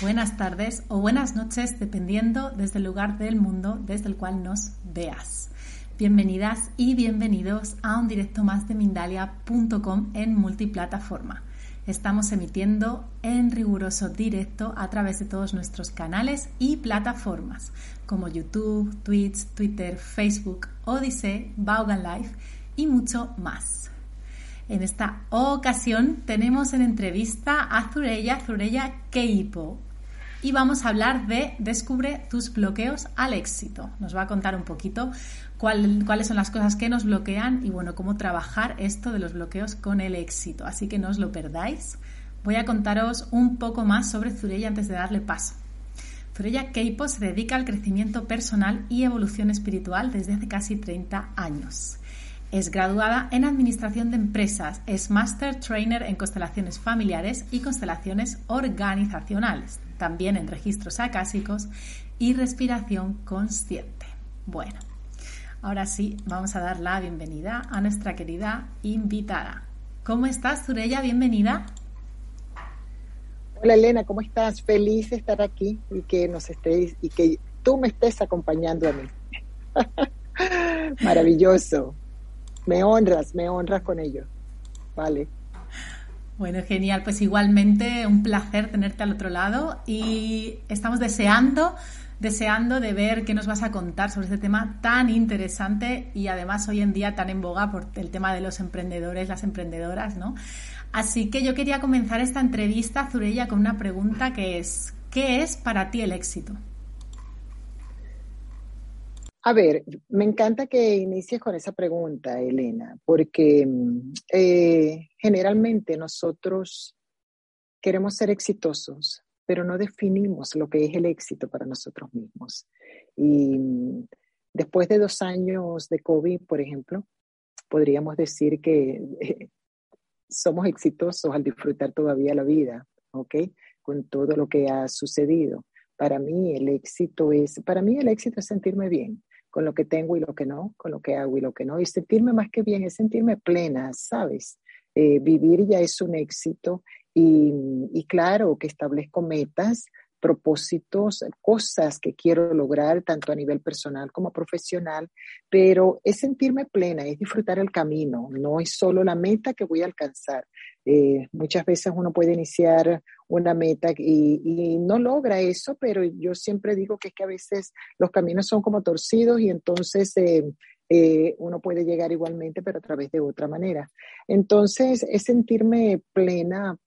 buenas tardes o buenas noches, dependiendo desde el lugar del mundo desde el cual nos veas. Bienvenidas y bienvenidos a un directo más de Mindalia.com en multiplataforma. Estamos emitiendo en riguroso directo a través de todos nuestros canales y plataformas como YouTube, Twitch, Twitter, Facebook, Odyssey, Vaughan Live y mucho más. En esta ocasión tenemos en entrevista a Zurella, Zurella Keipo, y vamos a hablar de Descubre tus bloqueos al éxito. Nos va a contar un poquito cuáles son las cosas que nos bloquean y bueno, cómo trabajar esto de los bloqueos con el éxito. Así que no os lo perdáis. Voy a contaros un poco más sobre Zurella antes de darle paso. Zurella Keipo se dedica al crecimiento personal y evolución espiritual desde hace casi 30 años. Es graduada en Administración de Empresas, es Master Trainer en constelaciones familiares y constelaciones organizacionales, también en registros acásicos y respiración consciente. Bueno, ahora sí, vamos a dar la bienvenida a nuestra querida invitada. ¿Cómo estás, Zurella? Bienvenida. Hola Elena, ¿cómo estás? Feliz de estar aquí y que nos estés y que tú me estés acompañando a mí. Maravilloso me honras, me honras con ello. Vale. Bueno, genial. Pues igualmente un placer tenerte al otro lado y estamos deseando, deseando de ver qué nos vas a contar sobre este tema tan interesante y además hoy en día tan en boga por el tema de los emprendedores, las emprendedoras, ¿no? Así que yo quería comenzar esta entrevista, Zurella, con una pregunta que es, ¿qué es para ti el éxito? A ver, me encanta que inicies con esa pregunta, Elena, porque mm, eh, generalmente nosotros queremos ser exitosos, pero no definimos lo que es el éxito para nosotros mismos. Y mm, después de dos años de COVID, por ejemplo, podríamos decir que eh, somos exitosos al disfrutar todavía la vida, ¿ok? Con todo lo que ha sucedido. Para mí el éxito es, para mí el éxito es sentirme bien con lo que tengo y lo que no, con lo que hago y lo que no. Y sentirme más que bien es sentirme plena, ¿sabes? Eh, vivir ya es un éxito y, y claro que establezco metas, propósitos, cosas que quiero lograr tanto a nivel personal como profesional, pero es sentirme plena, es disfrutar el camino, no es solo la meta que voy a alcanzar. Eh, muchas veces uno puede iniciar una meta y, no logra eso, pero yo siempre digo que es que a veces los caminos son como torcidos y entonces eh, eh, uno puede llegar igualmente, pero a través de otra manera. Entonces, es sentirme plena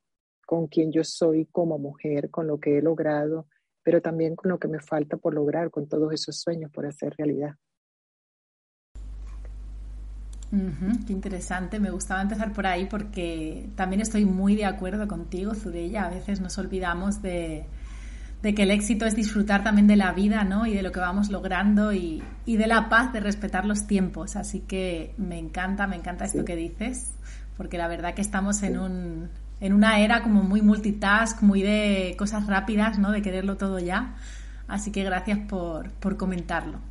con quien yo soy como mujer, con lo que he logrado, pero también con lo que me falta por lograr, con todos esos sueños por hacer realidad. Qué interesante, me gustaba empezar por ahí porque también estoy muy de acuerdo contigo, Zurella. A veces nos olvidamos de, que el éxito es disfrutar también de la vida ¿no? y de lo que vamos logrando y, de la paz de respetar los tiempos. Así que me encanta, me encanta esto que dices, porque la verdad que estamos en, un, en una era como muy multitask, muy de cosas rápidas, ¿no? de quererlo todo ya. Así que gracias por, por comentarlo.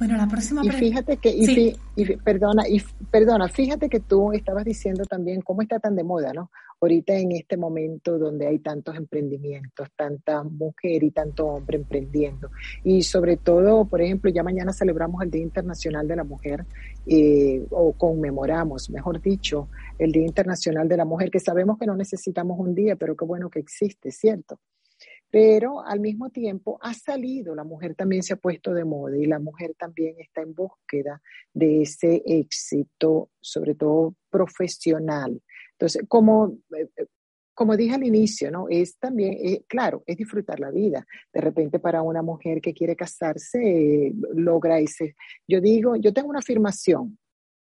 Bueno, la próxima y fíjate que y, perdona y perdona fíjate que tú estabas diciendo también cómo está tan de moda no ahorita en este momento donde hay tantos emprendimientos tanta mujer y tanto hombre emprendiendo. Y sobre todo por ejemplo ya mañana celebramos el Día Internacional de la Mujer eh, o conmemoramos mejor dicho el Día Internacional de la Mujer que sabemos que no necesitamos un día pero qué bueno que existe cierto pero al mismo tiempo ha salido, la mujer también se ha puesto de moda y la mujer también está en búsqueda de ese éxito, sobre todo profesional. Entonces, como, eh, como dije al inicio, ¿no? Es también, eh, claro, es disfrutar la vida. De repente para una mujer que quiere casarse, logra ese... Yo digo, yo tengo una afirmación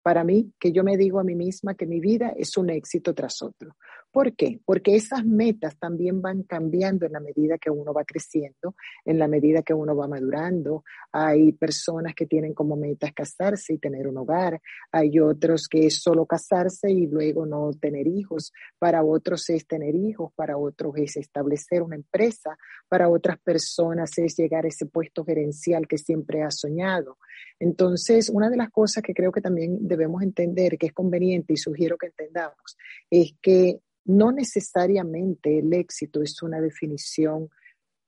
para mí que yo me digo a mí misma que mi vida es un éxito tras otro. ¿Por qué? Porque esas metas también van cambiando en la medida que uno va creciendo, en la medida que uno va madurando. Hay personas que tienen como metas casarse y tener un hogar. Hay otros que es solo casarse y luego no tener hijos. Para otros es tener hijos, para otros es establecer una empresa, para otras personas es llegar a ese puesto gerencial que siempre ha soñado. Entonces, una de las cosas que creo que también debemos entender, que es conveniente y sugiero que entendamos, es que no necesariamente el éxito es una definición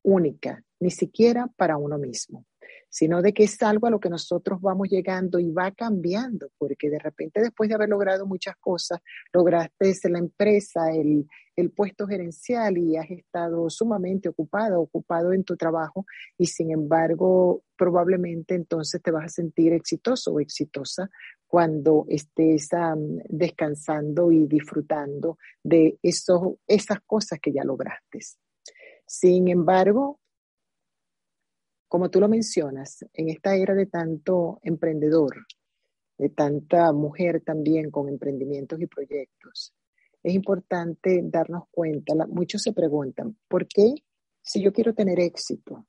única, ni siquiera para uno mismo, sino de que es algo a lo que nosotros vamos llegando y va cambiando, porque de repente después de haber logrado muchas cosas, lograste la empresa, el, el puesto gerencial y has estado sumamente ocupado, ocupado en tu trabajo y sin embargo probablemente entonces te vas a sentir exitoso o exitosa cuando estés descansando y disfrutando de esos, esas cosas que ya lograste. Sin embargo, como tú lo mencionas, en esta era de tanto emprendedor, de tanta mujer también con emprendimientos y proyectos, es importante darnos cuenta, muchos se preguntan, ¿por qué si yo quiero tener éxito?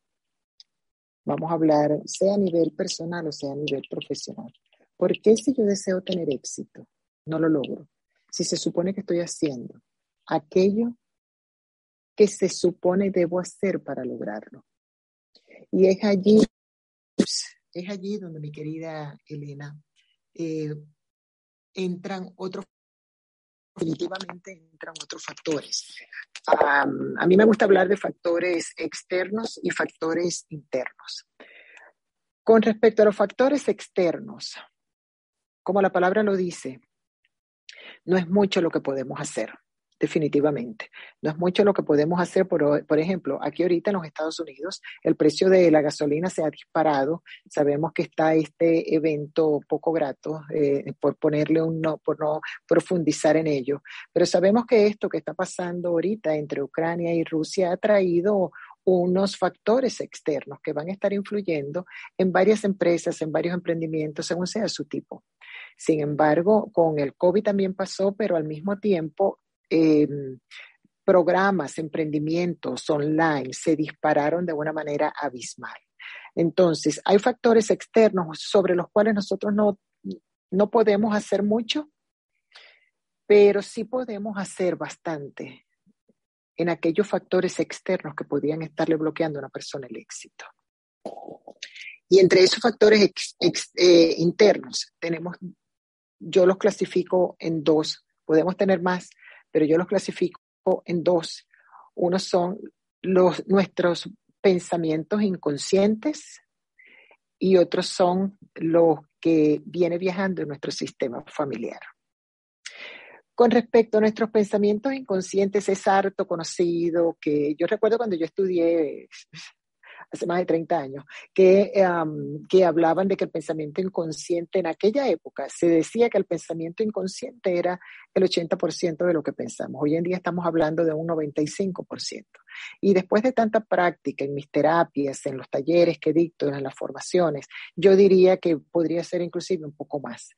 Vamos a hablar sea a nivel personal o sea a nivel profesional. ¿Por qué si yo deseo tener éxito no lo logro? Si se supone que estoy haciendo aquello que se supone debo hacer para lograrlo. Y es allí, es allí donde mi querida Elena, eh, entran otros definitivamente entran otros factores. a mí me gusta hablar de factores externos y factores internos. Con respecto a los factores externos, como la palabra lo dice, no es mucho lo que podemos hacer definitivamente. No es mucho lo que podemos hacer, por, por ejemplo, aquí ahorita en los Estados Unidos el precio de la gasolina se ha disparado. Sabemos que está este evento poco grato, eh, por ponerle un no, por no profundizar en ello. Pero sabemos que esto que está pasando ahorita entre Ucrania y Rusia ha traído unos factores externos que van a estar influyendo en varias empresas, en varios emprendimientos, según sea su tipo. Sin embargo, con el COVID también pasó, pero al mismo tiempo Em, programas, emprendimientos online se dispararon de una manera abismal. Entonces, hay factores externos sobre los cuales nosotros no, no podemos hacer mucho, pero sí podemos hacer bastante en aquellos factores externos que podrían estarle bloqueando a una persona el éxito. Y entre esos factores eh, internos tenemos, yo los clasifico en dos, podemos tener más, pero yo los clasifico en dos. Uno son los, nuestros pensamientos inconscientes y otros son los que viene viajando en nuestro sistema familiar. Con respecto a nuestros pensamientos inconscientes, es harto conocido que yo recuerdo cuando yo estudié hace más de 30 años, que, que hablaban de que el pensamiento inconsciente en aquella época se decía que el pensamiento inconsciente era el 80% de lo que pensamos. Hoy en día estamos hablando de un 95%. Y después de tanta práctica en mis terapias, en los talleres que dicto, en las formaciones, yo diría que podría ser inclusive un poco más.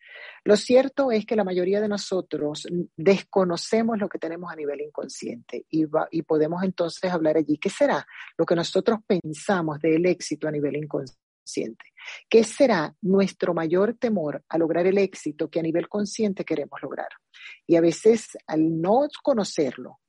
Lo cierto es que la mayoría de nosotros desconocemos lo que tenemos a nivel inconsciente y, podemos entonces hablar allí. ¿Qué será lo que nosotros pensamos del éxito a nivel inconsciente? ¿Qué será nuestro mayor temor a lograr el éxito que a nivel consciente queremos lograr? Y a veces al no conocerlo,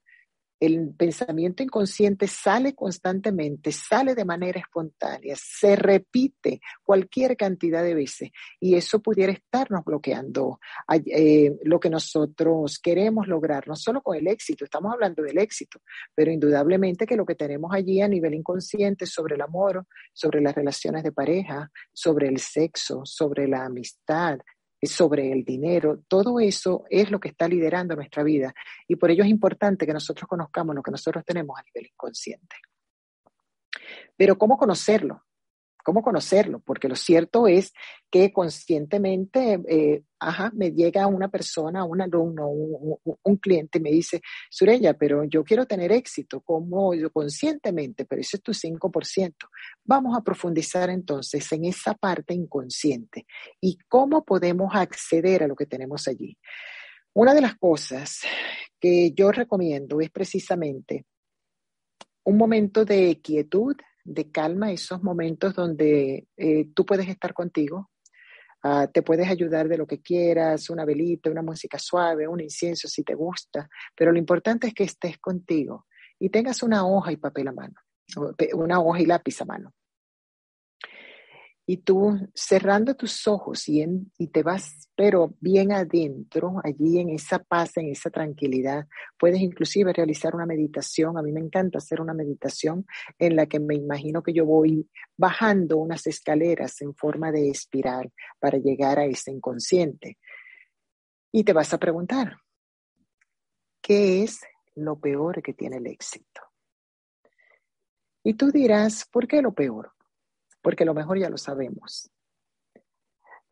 el pensamiento inconsciente sale constantemente, sale de manera espontánea, se repite cualquier cantidad de veces y eso pudiera estarnos bloqueando eh, lo que nosotros queremos lograr, no solo con el éxito, estamos hablando del éxito, pero indudablemente que lo que tenemos allí a nivel inconsciente sobre el amor, sobre las relaciones de pareja, sobre el sexo, sobre la amistad, sobre el dinero, todo eso es lo que está liderando nuestra vida y por ello es importante que nosotros conozcamos lo que nosotros tenemos a nivel inconsciente. Pero ¿cómo conocerlo? Cómo conocerlo, porque lo cierto es que conscientemente, eh, ajá, me llega una persona, un alumno, un, cliente y me dice, Surella, pero yo quiero tener éxito, como yo conscientemente, pero ese es tu 5%. Vamos a profundizar entonces en esa parte inconsciente y cómo podemos acceder a lo que tenemos allí. Una de las cosas que yo recomiendo es precisamente un momento de quietud, de calma, esos momentos donde eh, tú puedes estar contigo, ah, te puedes ayudar de lo que quieras, una velita, una música suave, un incienso si te gusta, pero lo importante es que estés contigo y tengas una hoja y papel a mano, una hoja y lápiz a mano. Y tú cerrando tus ojos y, te vas, pero bien adentro, allí en esa paz, en esa tranquilidad, puedes inclusive realizar una meditación. A mí me encanta hacer una meditación en la que me imagino que yo voy bajando unas escaleras en forma de espiral para llegar a ese inconsciente. Y te vas a preguntar, ¿qué es lo peor que tiene el éxito? Y tú dirás, ¿por qué lo peor? Porque lo mejor ya lo sabemos.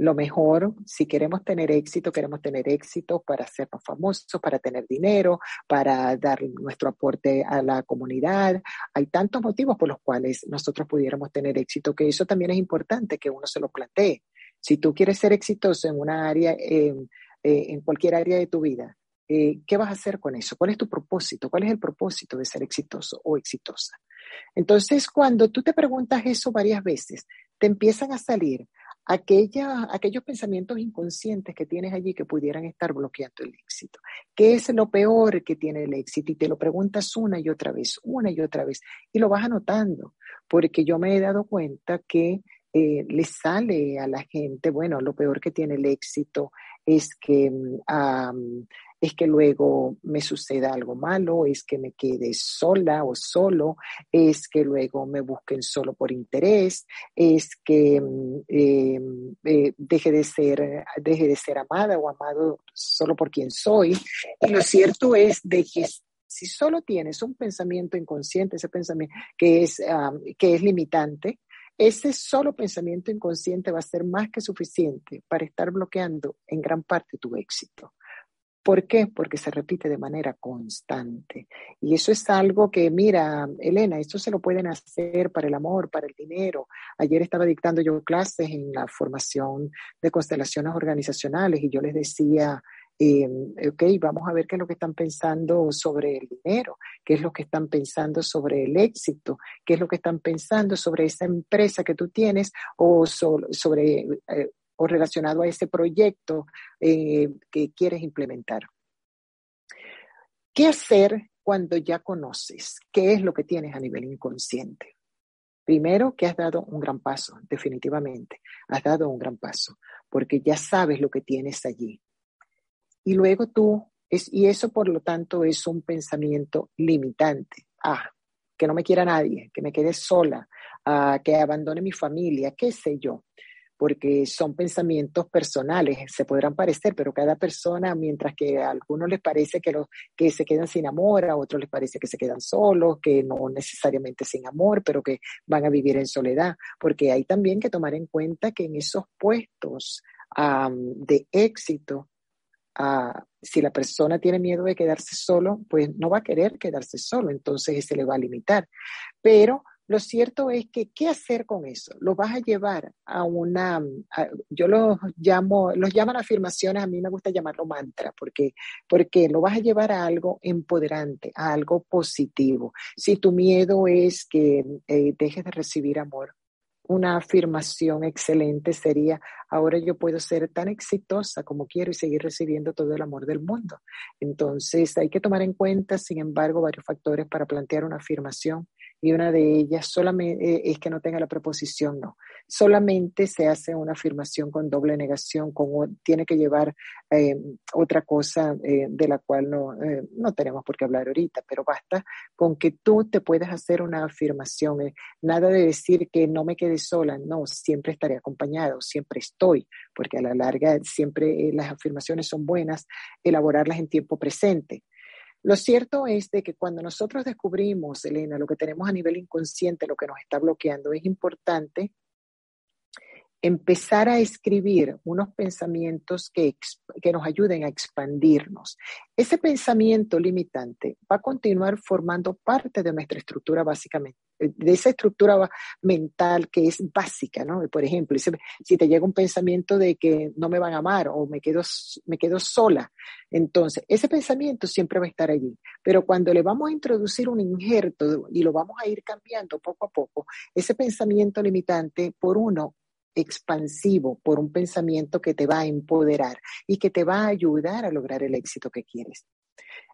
Lo mejor, si queremos tener éxito, queremos tener éxito para sernos famosos, para tener dinero, para dar nuestro aporte a la comunidad. Hay tantos motivos por los cuales nosotros pudiéramos tener éxito, que eso también es importante que uno se lo plantee. Si tú quieres ser exitoso en una área, en, eh, cualquier área de tu vida, eh, ¿qué vas a hacer con eso? ¿Cuál es tu propósito? ¿Cuál es el propósito de ser exitoso o exitosa? Entonces, cuando tú te preguntas eso varias veces, te empiezan a salir aquellos pensamientos inconscientes que tienes allí que pudieran estar bloqueando el éxito. ¿Qué es lo peor que tiene el éxito? Y te lo preguntas una y otra vez, una y otra vez, y lo vas anotando, porque yo me he dado cuenta que eh, le sale a la gente, bueno, lo peor que tiene el éxito es que mm, es que luego me suceda algo malo, es que me quede sola o solo, es que luego me busquen solo por interés, es que mm, em, eh, deje, de ser, deje de ser amada o amado solo por quien soy. Y lo cierto es de que si solo tienes un pensamiento inconsciente, ese pensamiento que es, que es limitante, ese solo pensamiento inconsciente va a ser más que suficiente para estar bloqueando en gran parte tu éxito. ¿Por qué? Porque se repite de manera constante. Y eso es algo que, mira, Elena, esto se lo pueden hacer para el amor, para el dinero. Ayer estaba dictando yo clases en la formación de constelaciones organizacionales y yo les decía, eh, ok, vamos a ver qué es lo que están pensando sobre el dinero, qué es lo que están pensando sobre el éxito, qué es lo que están pensando sobre esa empresa que tú tienes o sobre eh, o relacionado a ese proyecto eh, que quieres implementar. ¿Qué hacer cuando ya conoces qué es lo que tienes a nivel inconsciente? Primero, que has dado un gran paso, definitivamente. Has dado un gran paso, porque ya sabes lo que tienes allí. Y luego tú, es, y eso por lo tanto es un pensamiento limitante. Ah, que no me quiera nadie, que me quede sola, ah, que abandone mi familia, qué sé yo porque son pensamientos personales, se podrán parecer, pero cada persona, mientras que a algunos les parece que, los, que se quedan sin amor, a otros les parece que se quedan solos, que no necesariamente sin amor, pero que van a vivir en soledad, porque hay también que tomar en cuenta que en esos puestos de éxito, uh, si la persona tiene miedo de quedarse solo, pues no va a querer quedarse solo, entonces se le va a limitar. Pero lo cierto es que, ¿qué hacer con eso? Lo vas a llevar a una, yo los llamo, los llaman afirmaciones, a mí me gusta llamarlo mantra, porque, porque lo vas a llevar a algo empoderante, a algo positivo. Si tu miedo es que eh, dejes de recibir amor, una afirmación excelente sería, ahora yo puedo ser tan exitosa como quiero y seguir recibiendo todo el amor del mundo. Entonces hay que tomar en cuenta, sin embargo, varios factores para plantear una afirmación y una de ellas solamente eh, es que no tenga la preposición no. Solamente se hace una afirmación con doble negación, con, tiene que llevar eh, otra cosa eh, de la cual no, no tenemos por qué hablar ahorita, pero basta con que tú te puedas hacer una afirmación. nada de decir que no me quede sola, no, siempre estaré acompañado, siempre estoy, porque a la larga siempre las afirmaciones son buenas, elaborarlas en tiempo presente. Lo cierto es de que cuando nosotros descubrimos, Elena, lo que tenemos a nivel inconsciente, lo que nos está bloqueando, es importante empezar a escribir unos pensamientos que, que, nos ayuden a expandirnos. Ese pensamiento limitante va a continuar formando parte de nuestra estructura básicamente, de esa estructura mental que es básica, ¿no? Por ejemplo, si te llega un pensamiento de que no me van a amar o me quedo, me quedo sola, entonces ese pensamiento siempre va a estar allí. Pero cuando le vamos a introducir un injerto y lo vamos a ir cambiando poco a poco, ese pensamiento limitante por uno expansivo, por un pensamiento que te va a empoderar y que te va a ayudar a lograr el éxito que quieres.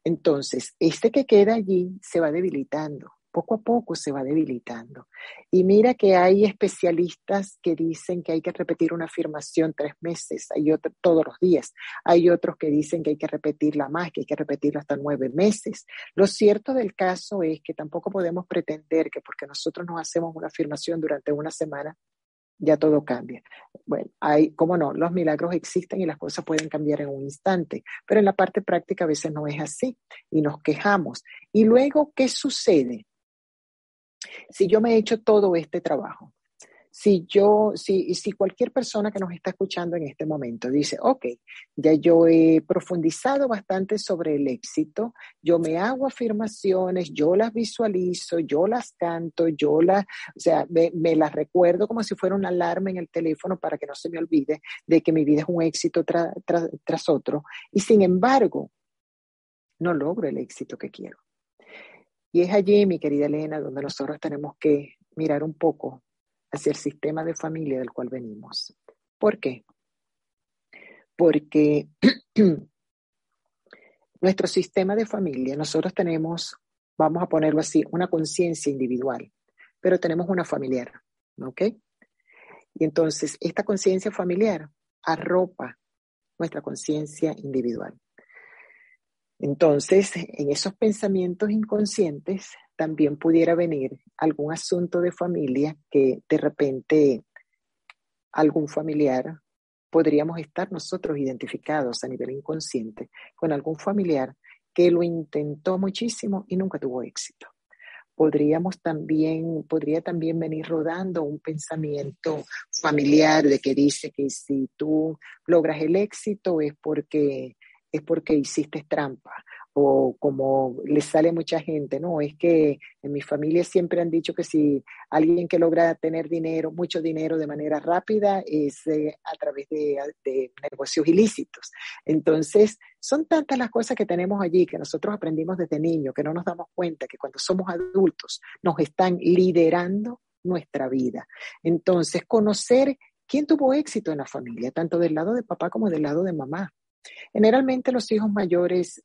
Entonces, este que queda allí se va debilitando, poco a poco se va debilitando. Y mira que hay especialistas que dicen que hay que repetir una afirmación tres meses, hay otros todos los días, hay otros que dicen que hay que repetirla más, que hay que repetirla hasta nueve meses. Lo cierto del caso es que tampoco podemos pretender que porque nosotros nos hacemos una afirmación durante una semana, ya todo cambia. Bueno, hay, cómo no, los milagros existen y las cosas pueden cambiar en un instante, pero en la parte práctica a veces no es así y nos quejamos. Y luego, ¿qué sucede? Si yo me he hecho todo este trabajo, si yo, si, si cualquier persona que nos está escuchando en este momento dice, ok, ya yo he profundizado bastante sobre el éxito, yo me hago afirmaciones, yo las visualizo, yo las canto, yo las, o sea, me, las recuerdo como si fuera una alarma en el teléfono para que no se me olvide de que mi vida es un éxito tras otro. Y sin embargo, no logro el éxito que quiero. Y es allí, mi querida Elena, donde nosotros tenemos que mirar un poco hacia el sistema de familia del cual venimos. ¿Por qué? Porque nuestro sistema de familia, nosotros tenemos, vamos a ponerlo así, una conciencia individual, pero tenemos una familiar, ¿ok? Y entonces esta conciencia familiar arropa nuestra conciencia individual. Entonces, en esos pensamientos inconscientes también pudiera venir algún asunto de familia que de repente algún familiar, podríamos estar nosotros identificados a nivel inconsciente con algún familiar que lo intentó muchísimo y nunca tuvo éxito. Podríamos también, podría también venir rodando un pensamiento familiar de que dice que si tú logras el éxito es porque es porque hiciste trampa o como le sale mucha gente, ¿no? Es que en mi familia siempre han dicho que si alguien que logra tener dinero, mucho dinero de manera rápida, es eh, a través de, de, negocios ilícitos. Entonces, son tantas las cosas que tenemos allí que nosotros aprendimos desde niños, que no nos damos cuenta que cuando somos adultos nos están liderando nuestra vida. Entonces, conocer quién tuvo éxito en la familia, tanto del lado de papá como del lado de mamá. Generalmente los hijos mayores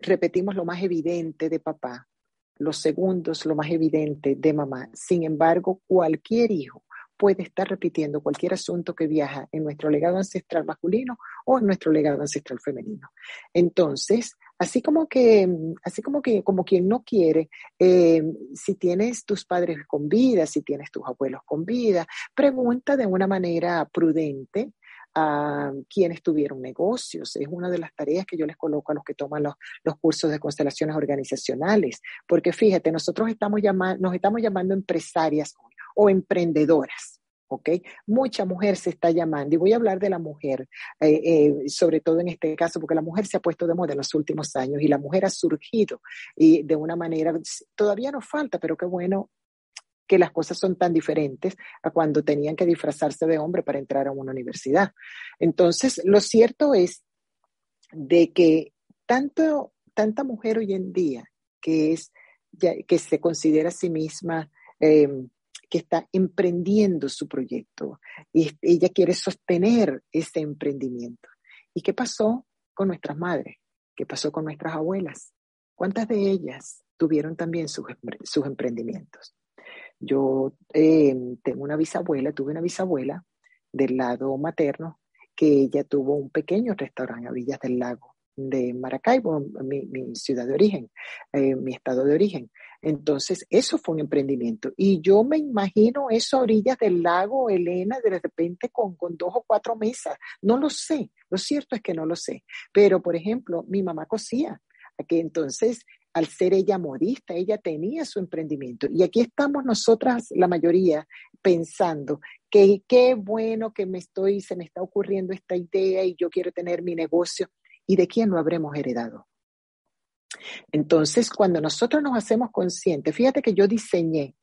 repetimos lo más evidente de papá, los segundos lo más evidente de mamá. Sin embargo, cualquier hijo puede estar repitiendo cualquier asunto que viaja en nuestro legado ancestral masculino o en nuestro legado ancestral femenino. Entonces, así como que, así como que, como quien no quiere, eh, si tienes tus padres con vida, si tienes tus abuelos con vida, pregunta de una manera prudente a quienes tuvieron negocios. Es una de las tareas que yo les coloco a los que toman los, cursos de constelaciones organizacionales, porque fíjate, nosotros estamos llamando, nos estamos llamando empresarias o emprendedoras. ¿ok? Mucha mujer se está llamando, y voy a hablar de la mujer, eh, eh, sobre todo en este caso, porque la mujer se ha puesto de moda en los últimos años y la mujer ha surgido y de una manera, todavía nos falta, pero qué bueno que las cosas son tan diferentes a cuando tenían que disfrazarse de hombre para entrar a una universidad. Entonces, lo cierto es de que tanto, tanta mujer hoy en día que, es, que se considera a sí misma em, que está emprendiendo su proyecto y ella quiere sostener ese emprendimiento. ¿Y qué pasó con nuestras madres? ¿Qué pasó con nuestras abuelas? ¿Cuántas de ellas tuvieron también sus, sus emprendimientos? Yo eh, tengo una bisabuela, tuve una bisabuela del lado materno que ella tuvo un pequeño restaurante a Villas del Lago de Maracaibo, mi, ciudad de origen, eh, mi estado de origen. Entonces, eso fue un emprendimiento. Y yo me imagino eso a orillas del lago, Elena, de repente con, con dos o cuatro mesas. No lo sé, lo cierto es que no lo sé. Pero, por ejemplo, mi mamá cosía que entonces al ser ella modista, ella tenía su emprendimiento. Y aquí estamos nosotras, la mayoría, pensando que qué bueno que me estoy, se me está ocurriendo esta idea y yo quiero tener mi negocio. ¿Y de quién lo habremos heredado? Entonces, cuando nosotros nos hacemos conscientes, fíjate que yo diseñé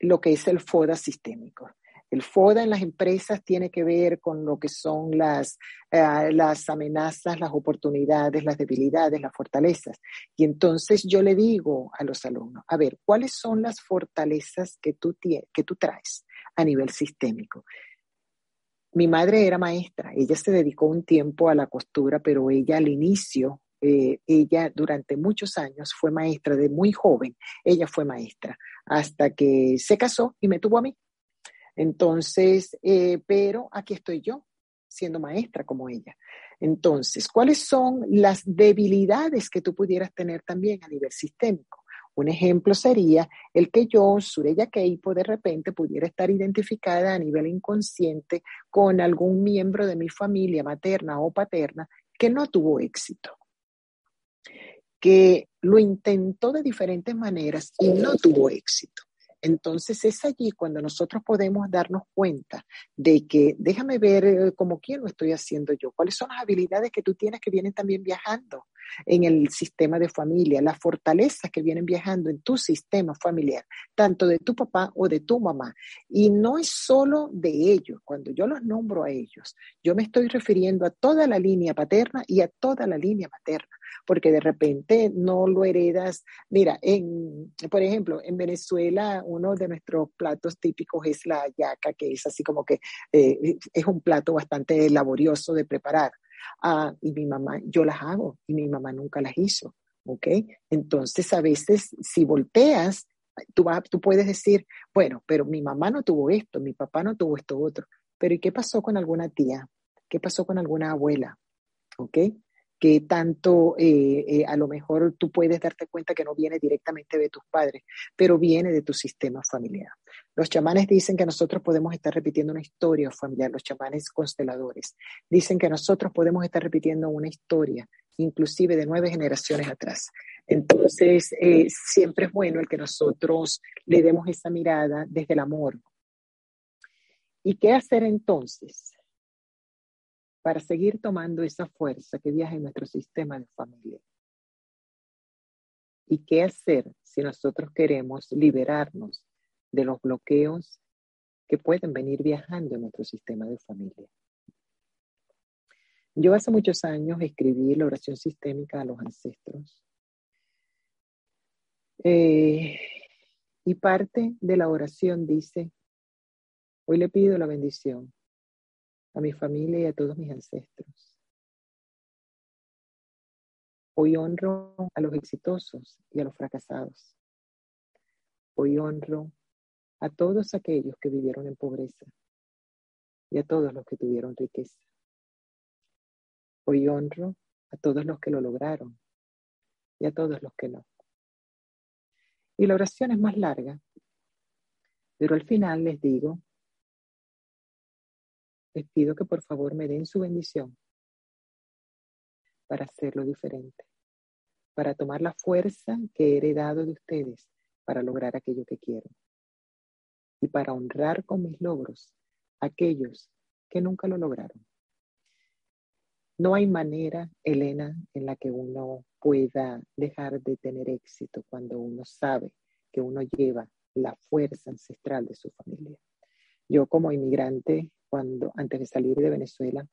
lo que es el FODA sistémico. El FODA en las empresas tiene que ver con lo que son las, eh, las amenazas, las oportunidades, las debilidades, las fortalezas. Y entonces yo le digo a los alumnos, a ver, ¿cuáles son las fortalezas que tú, que tú traes a nivel sistémico? Mi madre era maestra, ella se dedicó un tiempo a la costura, pero ella al inicio eh, ella durante muchos años fue maestra, de muy joven, ella fue maestra, hasta que se casó y me tuvo a mí. Entonces, eh, pero aquí estoy yo, siendo maestra como ella. Entonces, ¿cuáles son las debilidades que tú pudieras tener también a nivel sistémico? Un ejemplo sería el que yo, Sureya Keipo, de repente pudiera estar identificada a nivel inconsciente con algún miembro de mi familia materna o paterna que no tuvo éxito que lo intentó de diferentes maneras y no tuvo éxito. Entonces es allí cuando nosotros podemos darnos cuenta de que déjame ver eh, como quién lo estoy haciendo yo, cuáles son las habilidades que tú tienes que vienen también viajando en el sistema de familia, las fortalezas que vienen viajando en tu sistema familiar, tanto de tu papá o de tu mamá. Y no es solo de ellos, cuando yo los nombro a ellos, yo me estoy refiriendo a toda la línea paterna y a toda la línea materna, porque de repente no lo heredas. Mira, en, por ejemplo, en Venezuela uno de nuestros platos típicos es la yaca, que es así como que eh, es un plato bastante laborioso de preparar. Ah, y mi mamá, yo las hago y mi mamá nunca las hizo. ¿Ok? Entonces, a veces, si volteas, tú, vas, tú puedes decir, bueno, pero mi mamá no tuvo esto, mi papá no tuvo esto otro. Pero ¿y qué pasó con alguna tía? ¿Qué pasó con alguna abuela? ¿Ok? que tanto eh, eh, a lo mejor tú puedes darte cuenta que no viene directamente de tus padres, pero viene de tu sistema familiar. Los chamanes dicen que nosotros podemos estar repitiendo una historia familiar, los chamanes consteladores dicen que nosotros podemos estar repitiendo una historia, inclusive de nueve generaciones atrás. Entonces, eh, siempre es bueno el que nosotros le demos esa mirada desde el amor. ¿Y qué hacer entonces? para seguir tomando esa fuerza que viaja en nuestro sistema de familia. ¿Y qué hacer si nosotros queremos liberarnos de los bloqueos que pueden venir viajando en nuestro sistema de familia? Yo hace muchos años escribí la oración sistémica a los ancestros. Eh, y parte de la oración dice, hoy le pido la bendición a mi familia y a todos mis ancestros. Hoy honro a los exitosos y a los fracasados. Hoy honro a todos aquellos que vivieron en pobreza y a todos los que tuvieron riqueza. Hoy honro a todos los que lo lograron y a todos los que no. Y la oración es más larga, pero al final les digo les pido que por favor me den su bendición para hacerlo diferente, para tomar la fuerza que he heredado de ustedes para lograr aquello que quiero y para honrar con mis logros a aquellos que nunca lo lograron. No hay manera, Elena, en la que uno pueda dejar de tener éxito cuando uno sabe que uno lleva la fuerza ancestral de su familia. Yo como inmigrante cuando antes de salir de Venezuela.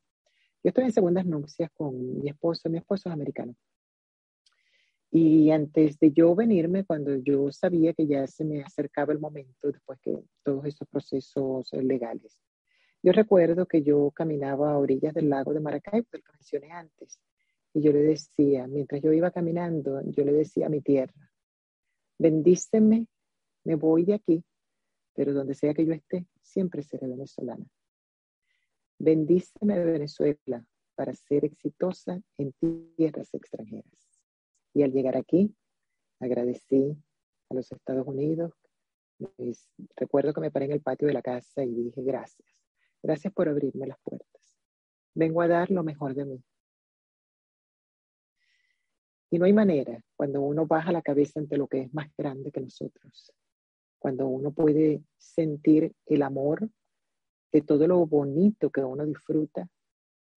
Yo estoy en segundas nupcias con mi esposo, mi esposo es americano. Y antes de yo venirme, cuando yo sabía que ya se me acercaba el momento, después que todos esos procesos legales, yo recuerdo que yo caminaba a orillas del lago de Maracaibo, que mencioné antes, y yo le decía, mientras yo iba caminando, yo le decía a mi tierra, bendíceme, me voy de aquí, pero donde sea que yo esté, siempre seré venezolana. Bendíceme Venezuela para ser exitosa en tierras extranjeras. Y al llegar aquí, agradecí a los Estados Unidos. recuerdo que me paré en el patio de la casa y dije gracias. Gracias por abrirme las puertas. Vengo a dar lo mejor de mí. Y no hay manera cuando uno baja la cabeza ante lo que es más grande que nosotros, cuando uno puede sentir el amor de todo lo bonito que uno disfruta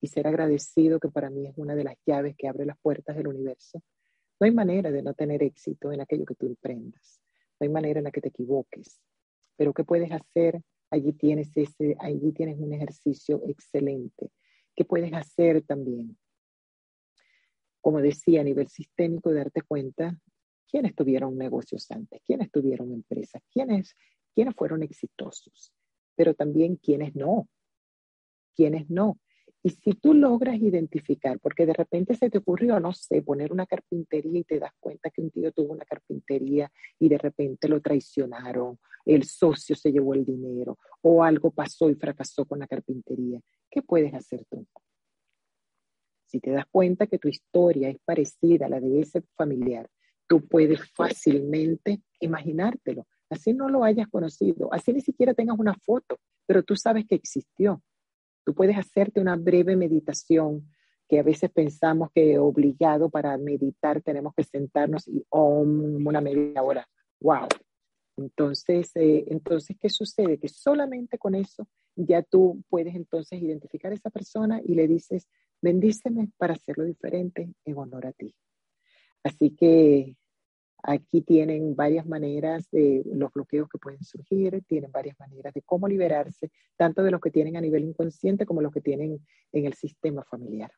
y ser agradecido, que para mí es una de las llaves que abre las puertas del universo. No hay manera de no tener éxito en aquello que tú emprendas. No hay manera en la que te equivoques. Pero ¿qué puedes hacer? Allí tienes, ese, allí tienes un ejercicio excelente. ¿Qué puedes hacer también? Como decía, a nivel sistémico, darte cuenta quiénes tuvieron negocios antes, quiénes tuvieron empresas, quiénes, quiénes fueron exitosos, pero también quiénes no, quiénes no. Y si tú logras identificar, porque de repente se te ocurrió, no sé, poner una carpintería y te das cuenta que un tío tuvo una carpintería y de repente lo traicionaron, el socio se llevó el dinero o algo pasó y fracasó con la carpintería, ¿qué puedes hacer tú? Si te das cuenta que tu historia es parecida a la de ese familiar, tú puedes fácilmente imaginártelo. Así no lo hayas conocido, así ni siquiera tengas una foto, pero tú sabes que existió. Tú puedes hacerte una breve meditación que a veces pensamos que obligado para meditar tenemos que sentarnos y una media hora. ¡Wow! Entonces, eh, entonces, ¿qué sucede? Que solamente con eso ya tú puedes entonces identificar a esa persona y le dices, bendíceme para hacerlo diferente en honor a ti. Así que Aquí tienen varias maneras de los bloqueos que pueden surgir, tienen varias maneras de cómo liberarse, tanto de los que tienen a nivel inconsciente como los que tienen en el sistema familiar.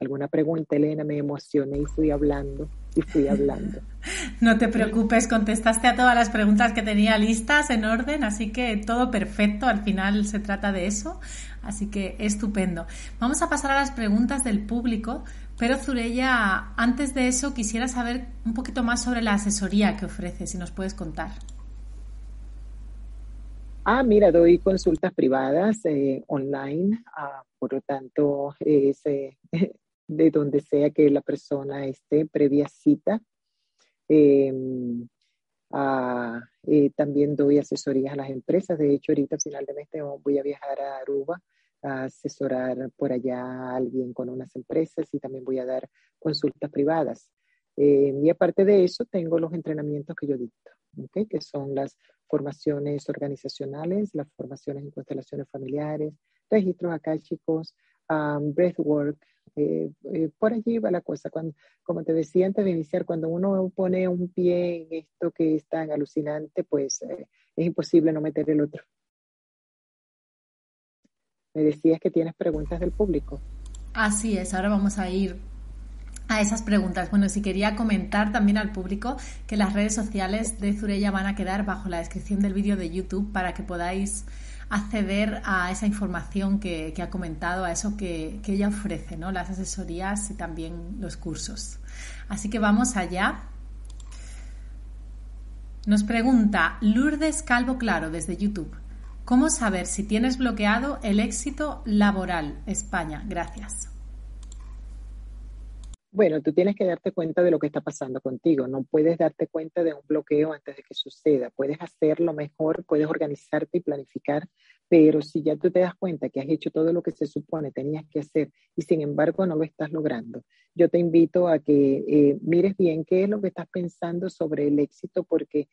¿Alguna pregunta, Elena? Me emocioné y fui hablando y fui hablando. No te preocupes, contestaste a todas las preguntas que tenía listas en orden, así que todo perfecto, al final se trata de eso, así que estupendo. Vamos a pasar a las preguntas del público, pero Zurella, antes de eso quisiera saber un poquito más sobre la asesoría que ofrece, si nos puedes contar. Ah, mira, doy consultas privadas eh, online, ah, por lo tanto, eh, de donde sea que la persona esté, previa cita. Em, ah, eh, también doy asesorías a las empresas. De hecho, ahorita al final de mes voy a viajar a Aruba asesorar por allá a alguien con unas empresas y también voy a dar consultas privadas. Eh, y aparte de eso, tengo los entrenamientos que yo dicto, que son las formaciones organizacionales, las formaciones en constelaciones familiares, registros acá, chicos, breathwork. Eh, eh, por allí va la cosa. Cuando, como te decía antes de iniciar, cuando uno pone un pie en esto que es tan alucinante, pues es imposible no meter el otro. Me decías que tienes preguntas del público. Así es, ahora vamos a ir a esas preguntas. Bueno, si quería comentar también al público que las redes sociales de Zurella van a quedar bajo la descripción del vídeo de YouTube para que podáis acceder a esa información que, ha comentado, a eso que, que, ella ofrece, ¿no? las asesorías y también los cursos. Así que vamos allá. Nos pregunta Lourdes Calvo Claro desde YouTube. ¿Cómo saber si tienes bloqueado el éxito laboral? España, gracias. Bueno, tú tienes que darte cuenta de lo que está pasando contigo. No puedes darte cuenta de un bloqueo antes de que suceda. Puedes hacerlo mejor, puedes organizarte y planificar, pero si ya tú te das cuenta que has hecho todo lo que se supone tenías que hacer y sin embargo no lo estás logrando, yo te invito a que eh, mires bien qué es lo que estás pensando sobre el éxito porque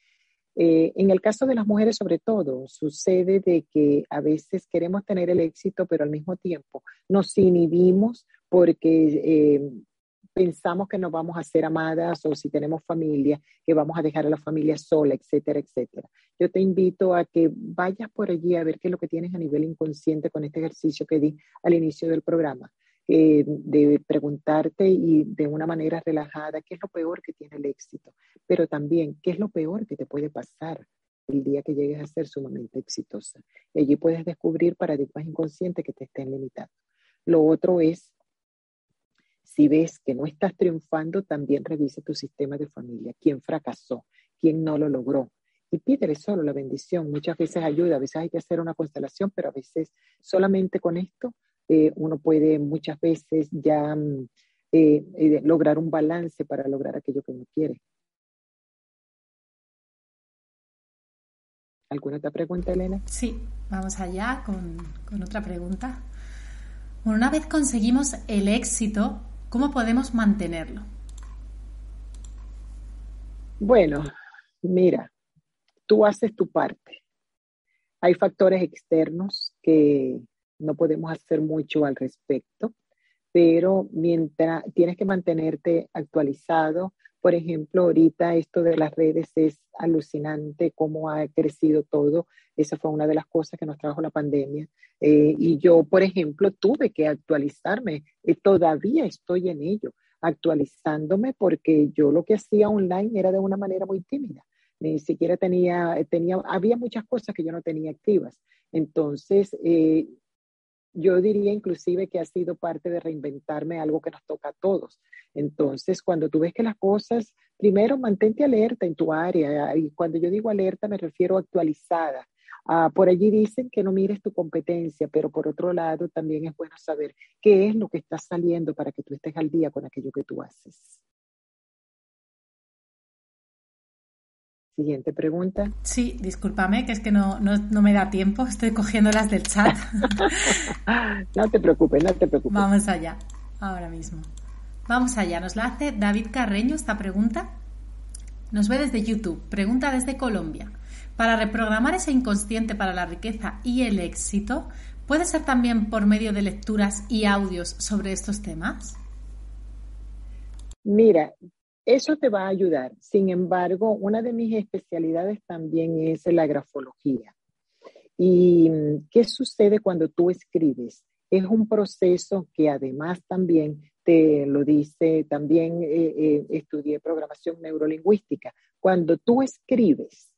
eh, en el caso de las mujeres, sobre todo, sucede de que a veces queremos tener el éxito, pero al mismo tiempo nos inhibimos porque eh, pensamos que no vamos a ser amadas o si tenemos familia, que vamos a dejar a la familia sola, etcétera, etcétera. Yo te invito a que vayas por allí a ver qué es lo que tienes a nivel inconsciente con este ejercicio que di al inicio del programa. Eh, de preguntarte y de una manera relajada qué es lo peor que tiene el éxito, pero también qué es lo peor que te puede pasar el día que llegues a ser sumamente exitosa. Y allí puedes descubrir paradigmas inconscientes que te estén limitando. Lo otro es, si ves que no estás triunfando, también revise tu sistema de familia. ¿Quién fracasó? ¿Quién no lo logró? y pídele solo la bendición. Muchas veces ayuda, a veces hay que hacer una constelación, pero a veces solamente con esto eh, uno puede muchas veces ya mm, eh, eh, lograr un balance para lograr aquello que uno quiere. ¿Alguna otra pregunta, Elena? Sí, vamos allá con, con otra pregunta. una vez conseguimos el éxito, ¿cómo podemos mantenerlo? Bueno, mira, tú haces tu parte. Hay factores externos que no podemos hacer mucho al respecto, pero mientras tienes que mantenerte actualizado, por ejemplo, ahorita esto de las redes es alucinante, cómo ha crecido todo. Esa fue una de las cosas que nos trajo la pandemia. Eh, y yo, por ejemplo, tuve que actualizarme. y todavía estoy en ello, actualizándome porque yo lo que hacía online era de una manera muy tímida. Ni siquiera tenía, tenía había muchas cosas que yo no tenía activas. Entonces, eh, yo diría inclusive que ha sido parte de reinventarme algo que nos toca a todos. Entonces, cuando tú ves que las cosas, primero mantente alerta en tu área, y cuando yo digo alerta me refiero actualizada. Ah, por allí dicen que no mires tu competencia, pero por otro lado también es bueno saber qué es lo que está saliendo para que tú estés al día con aquello que tú haces. Siguiente pregunta. Sí, discúlpame, que es que no, no, me da tiempo, estoy cogiendo las del chat. no te preocupes, no te preocupes. Vamos allá, ahora mismo. Vamos allá, nos la hace David Carreño esta pregunta. Nos ve desde YouTube, pregunta desde Colombia. Para reprogramar ese inconsciente para la riqueza y el éxito, ¿puede ser también por medio de lecturas y audios sobre estos temas? Mira, eso te va a ayudar. Sin embargo, una de mis especialidades también es la grafología. ¿Y mm, qué sucede cuando tú escribes? Es un proceso que además también te lo dice, también eh, eh, estudié programación neurolingüística. Cuando tú escribes,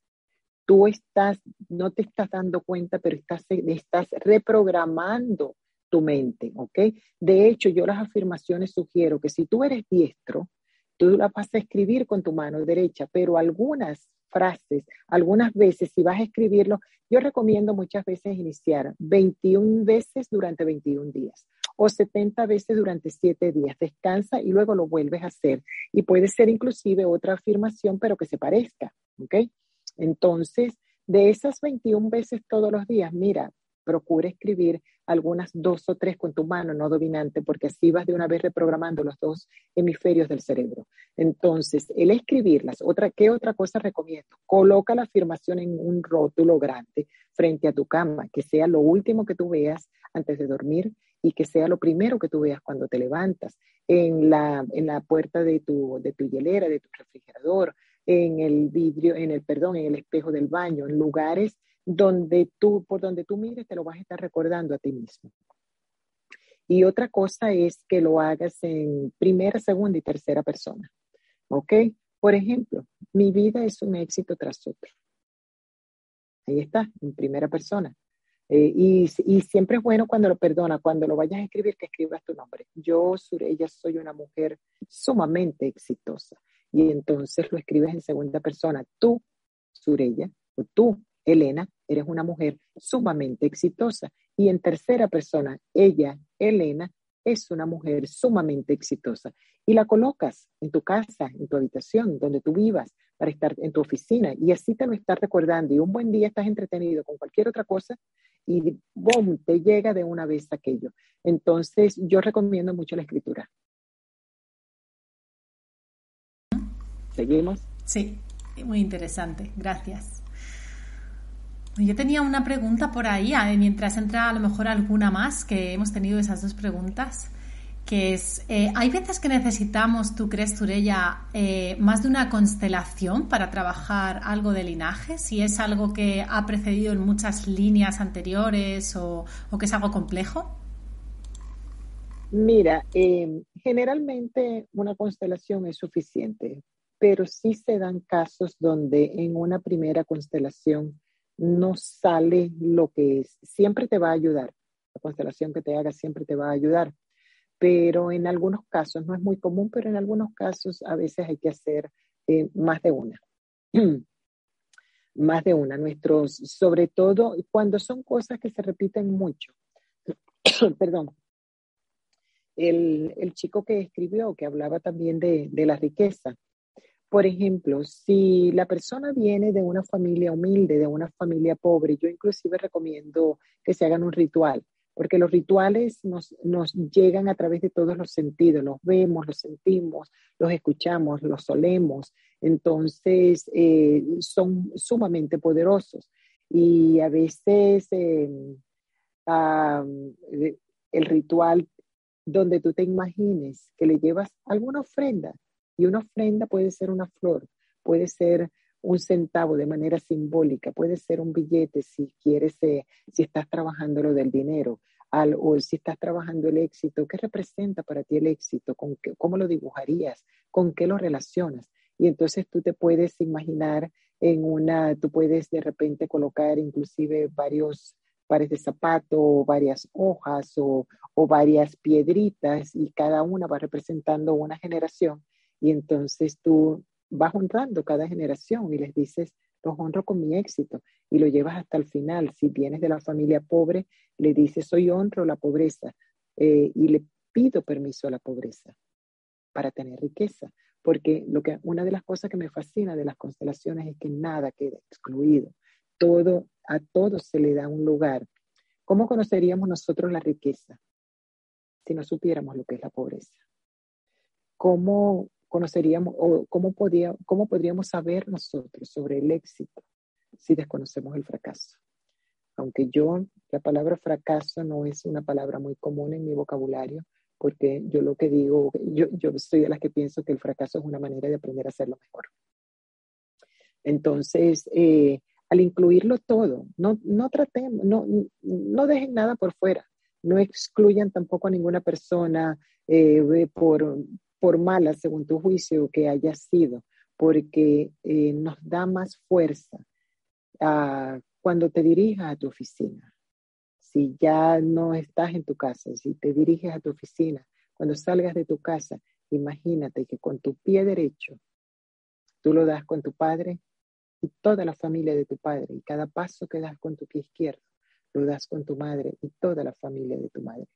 tú estás, no te estás dando cuenta, pero estás, estás reprogramando tu mente, ¿ok? De hecho, yo las afirmaciones sugiero que si tú eres diestro, tú la vas a escribir con tu mano derecha, pero algunas frases, algunas veces, si vas a escribirlo, yo recomiendo muchas veces iniciar 21 veces durante 21 días o 70 veces durante 7 días. Descansa y luego lo vuelves a hacer. Y puede ser inclusive otra afirmación, pero que se parezca, ¿ok? Entonces, de esas 21 veces todos los días, mira, procura escribir algunas dos o tres con tu mano no dominante, porque así vas de una vez reprogramando los dos hemisferios del cerebro. Entonces, el escribirlas, otra, ¿qué otra cosa recomiendo? Coloca la afirmación en un rótulo grande frente a tu cama, que sea lo último que tú veas antes de dormir y que sea lo primero que tú veas cuando te levantas, en la, en la puerta de tu, de tu hielera, de tu refrigerador, en el vidrio, en el, perdón, en el espejo del baño, en lugares donde tú, por donde tú mires, te lo vas a estar recordando a ti mismo. Y otra cosa es que lo hagas en primera, segunda y tercera persona. ¿Ok? Por ejemplo, mi vida es un éxito tras otro. Ahí está, en primera persona. Eh, y, y, siempre es bueno cuando lo perdona, cuando lo vayas a escribir, que escribas tu nombre. Yo, Sureya, soy una mujer sumamente exitosa. Y entonces lo escribes en segunda persona. Tú, Sureya, o tú, Elena, eres una mujer sumamente exitosa. Y en tercera persona, ella, Elena, es una mujer sumamente exitosa. Y la colocas en tu casa, en tu habitación, donde tú vivas, para estar en tu oficina. Y así te lo estás recordando. Y un buen día estás entretenido con cualquier otra cosa y ¡boom! te llega de una vez aquello. Entonces, yo recomiendo mucho la escritura. ¿Seguimos? Sí, muy interesante. Gracias. Yo tenía una pregunta por ahí, mientras entra a lo mejor alguna más, que hemos tenido esas dos preguntas, que es, eh, ¿hay veces que necesitamos, tú crees, Turella, eh, más de una constelación para trabajar algo de linaje? Si es algo que ha precedido en muchas líneas anteriores o, que es algo complejo? Mira, em, generalmente una constelación es suficiente, pero sí se dan casos donde en una primera constelación no sale lo que es. Siempre te va a ayudar. La constelación que te haga siempre te va a ayudar. Pero en algunos casos, no es muy común, pero en algunos casos a veces hay que hacer eh, más de una. más de una. Nuestros, sobre todo cuando son cosas que se repiten mucho. Perdón. El, el, chico que escribió, que hablaba también de, de la riqueza, por ejemplo, si la persona viene de una familia humilde, de una familia pobre, yo inclusive recomiendo que se hagan un ritual, porque los rituales nos, nos llegan a través de todos los sentidos, los vemos, los sentimos, los escuchamos, los olemos, Entonces, eh, son sumamente poderosos. Y a veces em, el ritual donde tú te imagines que le llevas alguna ofrenda, y una ofrenda puede ser una flor, puede ser un centavo de manera simbólica, puede ser un billete si quieres, eh, si estás trabajando lo del dinero, o si estás trabajando el éxito, ¿qué representa para ti el éxito? ¿Con qué, ¿Cómo lo dibujarías? ¿Con qué lo relacionas? Y entonces tú te puedes imaginar en una, tú puedes de repente colocar inclusive varios pares de zapato, o varias hojas o varias piedritas y cada una va representando una generación y entonces tú vas honrando cada generación y les dices, los honro con mi éxito y lo llevas hasta el final. Si vienes de la familia pobre, le dices, hoy honro la pobreza eh, y le pido permiso a la pobreza para tener riqueza. Porque lo que, una de las cosas que me fascina de las constelaciones es que nada queda excluido. Todo, a todos se le da un lugar. ¿Cómo conoceríamos nosotros la riqueza si no supiéramos lo que es la pobreza? ¿Cómo conoceríamos o cómo, podía, cómo podríamos saber nosotros sobre el éxito si desconocemos el fracaso. Aunque yo, la palabra fracaso no es una palabra muy común en mi vocabulario, porque yo lo que digo, yo, yo soy de las que pienso que el fracaso es una manera de aprender a hacerlo mejor. Entonces, eh, al incluirlo todo, no, no tratemos, no, no dejen nada por fuera, no excluyan tampoco a ninguna persona eh, por, por mala, según tu juicio, que haya sido, porque eh, nos da más fuerza cuando te dirijas a tu oficina. Si ya no estás en tu casa, si te diriges a tu oficina, cuando salgas de tu casa, imagínate que con tu pie derecho tú lo das con tu padre y toda la familia de tu padre, y cada paso que das con tu pie izquierdo lo das con tu madre y toda la familia de tu madre.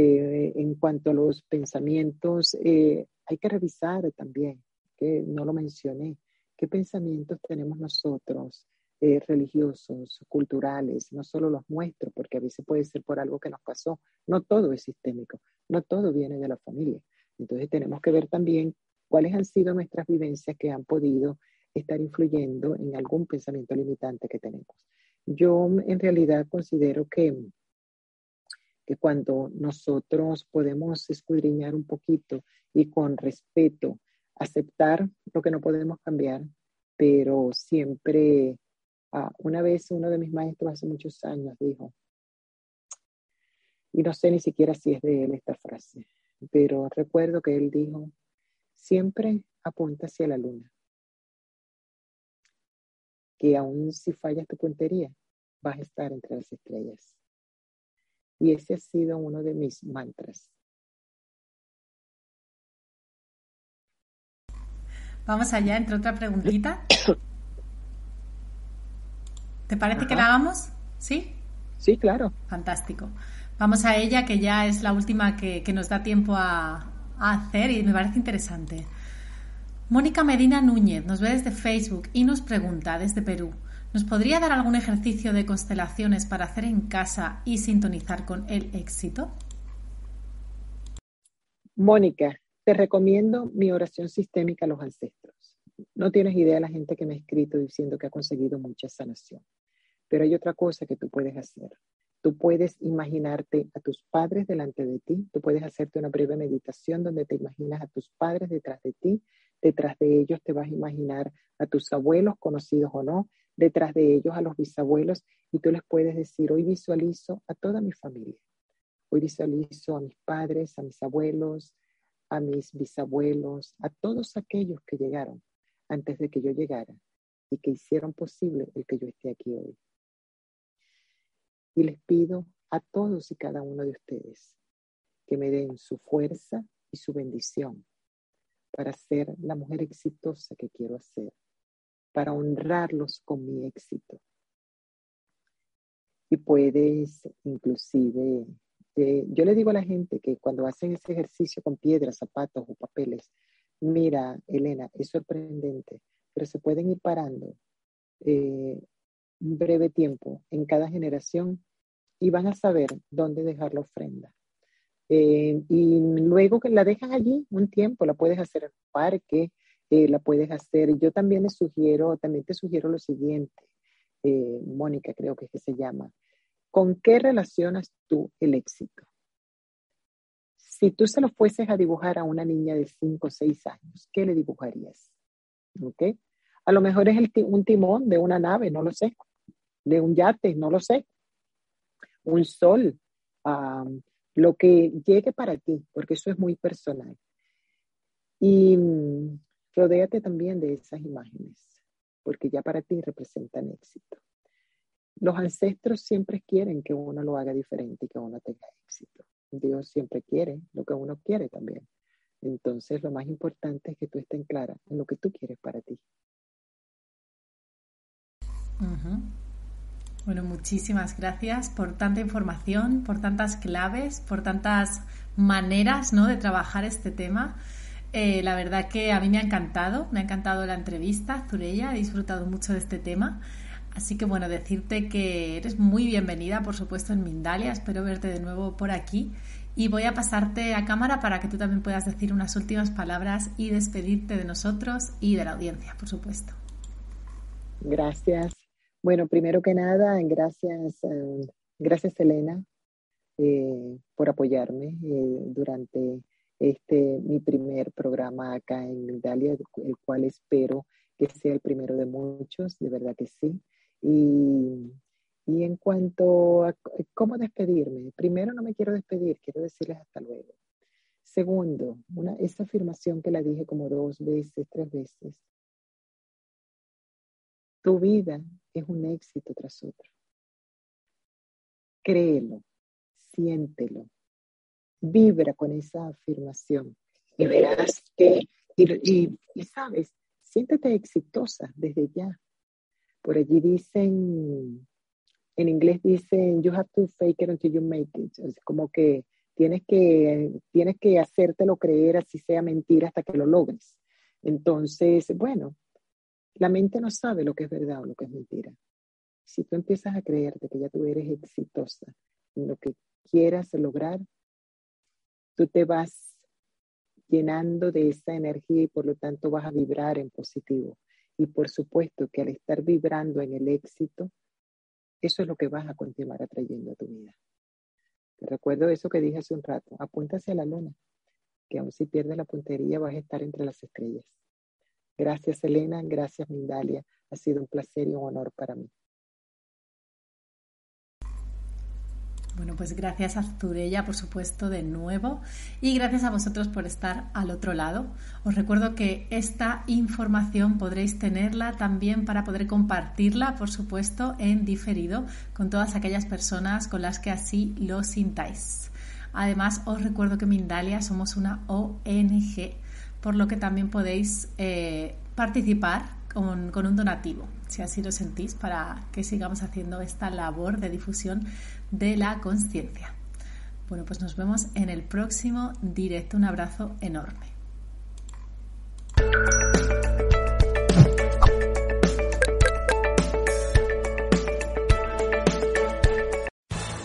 Eh, en cuanto a los pensamientos, eh, hay que revisar también, que no lo mencioné, qué pensamientos tenemos nosotros eh, religiosos, culturales, no solo los nuestros, porque a veces puede ser por algo que nos pasó. No todo es sistémico, no todo viene de la familia. Entonces tenemos que ver también cuáles han sido nuestras vivencias que han podido estar influyendo en algún pensamiento limitante que tenemos. Yo en realidad considero que que cuando nosotros podemos escudriñar un poquito y con respeto aceptar lo que no podemos cambiar, pero siempre, ah, una vez uno de mis maestros hace muchos años dijo, y no sé ni siquiera si es de él esta frase, pero recuerdo que él dijo, siempre apunta hacia la luna, que aun si fallas tu puntería, vas a estar entre las estrellas. Y ese ha sido uno de mis mantras. Vamos allá, entre otra preguntita. ¿Te parece que la hagamos? ¿Sí? Sí, claro. Fantástico. Vamos a ella, que ya es la última que, nos da tiempo a, a hacer y me parece interesante. Mónica Medina Núñez nos ve desde Facebook y nos pregunta desde Perú. ¿Nos podría dar algún ejercicio de constelaciones para hacer en casa y sintonizar con el éxito? Mónica, te recomiendo mi oración sistémica a los ancestros. No tienes idea la gente que me ha escrito diciendo que ha conseguido mucha sanación. Pero hay otra cosa que tú puedes hacer. Tú puedes imaginarte a tus padres delante de ti. Tú puedes hacerte una breve meditación donde te imaginas a tus padres detrás de ti. Detrás de ellos te vas a imaginar a tus abuelos, conocidos o no detrás de ellos a los bisabuelos y tú les puedes decir, hoy visualizo a toda mi familia. Hoy visualizo a mis padres, a mis abuelos, a mis bisabuelos, a todos aquellos que llegaron antes de que yo llegara y que hicieron posible el que yo esté aquí hoy. Y les pido a todos y cada uno de ustedes que me den su fuerza y su bendición para ser la mujer exitosa que quiero ser para honrarlos con mi éxito. Y puedes inclusive, eh, yo le digo a la gente que cuando hacen ese ejercicio con piedras, zapatos o papeles, mira, Elena, es sorprendente, pero se pueden ir parando eh, un breve tiempo en cada generación y van a saber dónde dejar la ofrenda. Eh, y luego que la dejan allí un tiempo, la puedes hacer en un parque, eh, la puedes hacer. Yo también les sugiero, también te sugiero lo siguiente, eh, Mónica creo que es que se llama. ¿Con qué relacionas tú el éxito? Si tú se lo fueses a dibujar a una niña de 5 o 6 años, ¿qué le dibujarías? ¿Ok? A lo mejor es el, un timón de una nave, no lo sé. De un yate, no lo sé. Un sol, lo que llegue para ti, porque eso es muy personal. Y mm, rodéate también de esas imágenes, porque ya para ti representan éxito. Los ancestros siempre quieren que uno lo haga diferente y que uno tenga éxito. Dios siempre quiere lo que uno quiere también. Entonces, lo más importante es que tú estés clara en lo que tú quieres para ti. Bueno, muchísimas gracias por tanta información, por tantas claves, por tantas maneras ¿no? de trabajar este tema. Eh, la verdad que a mí me ha encantado, me ha encantado la entrevista, Zurella, he disfrutado mucho de este tema. Así que bueno, decirte que eres muy bienvenida, por supuesto, en Mindalia. Espero verte de nuevo por aquí. Y voy a pasarte a cámara para que tú también puedas decir unas últimas palabras y despedirte de nosotros y de la audiencia, por supuesto. Gracias. Bueno, primero que nada, gracias, eh, gracias Elena eh, por apoyarme durante este mi primer programa acá en Italia, el cual espero que sea el primero de muchos, de verdad que sí. Y, y en cuanto a cómo despedirme, primero no me quiero despedir, quiero decirles hasta luego. Segundo, una, esa afirmación que la dije como dos veces, tres veces, tu vida es un éxito tras otro. Créelo, siéntelo, vibra con esa afirmación y verás que, y, sabes, siéntete exitosa desde ya. Por allí dicen, en inglés dicen, you have to fake it until you make it. Es como que tienes que, tienes que hacértelo creer así sea mentira hasta que lo logres. Entonces, bueno, la mente no sabe lo que es verdad o lo que es mentira. Si tú empiezas a creerte que ya tú eres exitosa en lo que quieras lograr, tú te vas llenando de esa energía y por lo tanto vas a vibrar en positivo. Y por supuesto que al estar vibrando en el éxito, eso es lo que vas a continuar atrayendo a tu vida. Te recuerdo eso que dije hace un rato, apunta hacia la luna, que aun si pierdes la puntería vas a estar entre las estrellas. Gracias, Elena. Gracias, Mindalia. Ha sido un placer y un honor para mí. Bueno, pues gracias a Zurella, por supuesto, de nuevo. Y gracias a vosotros por estar al otro lado. Os recuerdo que esta información podréis tenerla también para poder compartirla, por supuesto, en diferido con todas aquellas personas con las que así lo sintáis. Además, os recuerdo que Mindalia somos una ONG por lo que también podéis eh, participar con, un donativo, si así lo sentís, para que sigamos haciendo esta labor de difusión de la conciencia. Bueno, pues nos vemos en el próximo directo. Un abrazo enorme.